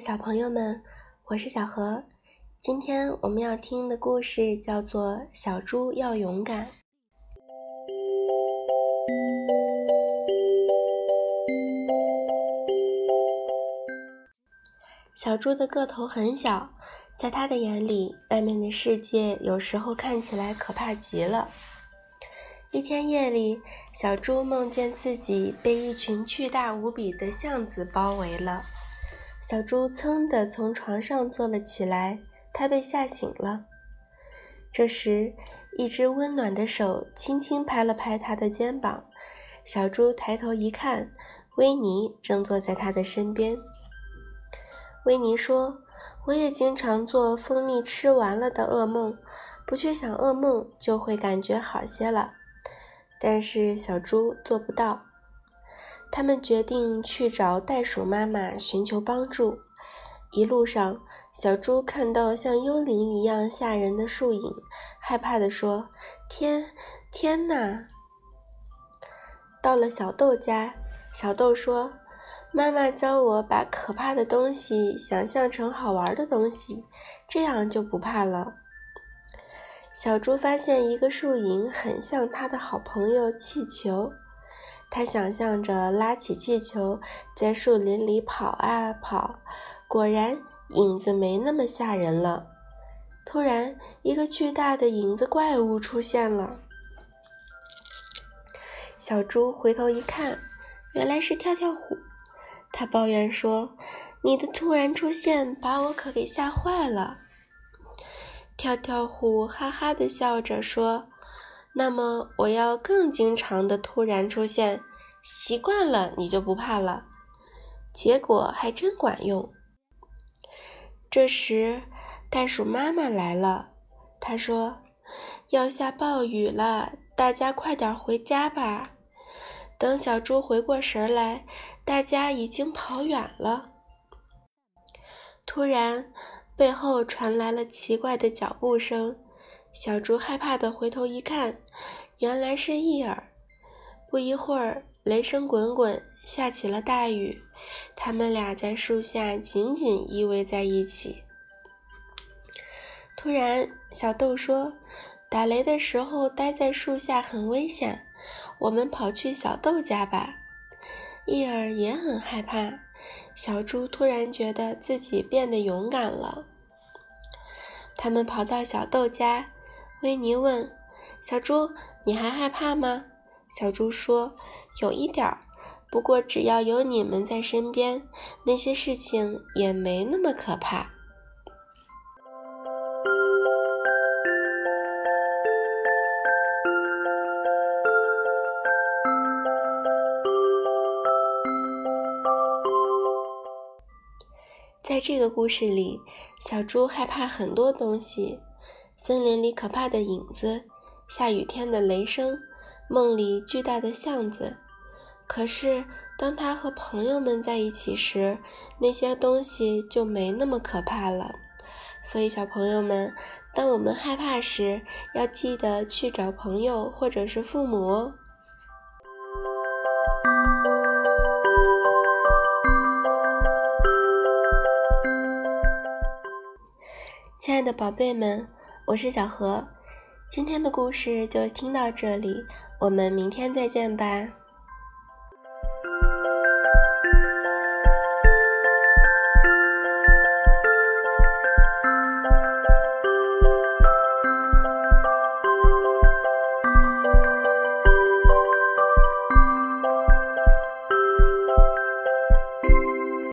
小朋友们，我是小何。今天我们要听的故事叫做《小猪要勇敢》。小猪的个头很小，在他的眼里，外面的世界有时候看起来可怕极了。一天夜里，小猪梦见自己被一群巨大无比的象子包围了。小猪噌地从床上坐了起来，它被吓醒了。这时，一只温暖的手轻轻拍了拍它的肩膀。小猪抬头一看，维尼正坐在它的身边。维尼说：“我也经常做蜂蜜吃完了的噩梦，不去想噩梦就会感觉好些了。但是小猪做不到。”他们决定去找袋鼠妈妈寻求帮助。一路上，小猪看到像幽灵一样吓人的树影，害怕地说：“天，天哪！”到了小豆家，小豆说：“妈妈教我把可怕的东西想象成好玩的东西，这样就不怕了。”小猪发现一个树影很像他的好朋友气球。他想象着拉起气球，在树林里跑啊跑，果然影子没那么吓人了。突然，一个巨大的影子怪物出现了。小猪回头一看，原来是跳跳虎。他抱怨说：“你的突然出现把我可给吓坏了。”跳跳虎哈哈的笑着说。那么我要更经常的突然出现，习惯了你就不怕了。结果还真管用。这时，袋鼠妈妈来了，她说：“要下暴雨了，大家快点回家吧。”等小猪回过神来，大家已经跑远了。突然，背后传来了奇怪的脚步声。小猪害怕的回头一看，原来是伊尔。不一会儿，雷声滚滚，下起了大雨。他们俩在树下紧紧依偎在一起。突然，小豆说：“打雷的时候待在树下很危险，我们跑去小豆家吧。”伊尔也很害怕。小猪突然觉得自己变得勇敢了。他们跑到小豆家。维尼问：“小猪，你还害怕吗？”小猪说：“有一点儿，不过只要有你们在身边，那些事情也没那么可怕。”在这个故事里，小猪害怕很多东西。森林里可怕的影子，下雨天的雷声，梦里巨大的巷子。可是，当他和朋友们在一起时，那些东西就没那么可怕了。所以，小朋友们，当我们害怕时，要记得去找朋友或者是父母哦。亲爱的宝贝们。我是小何，今天的故事就听到这里，我们明天再见吧。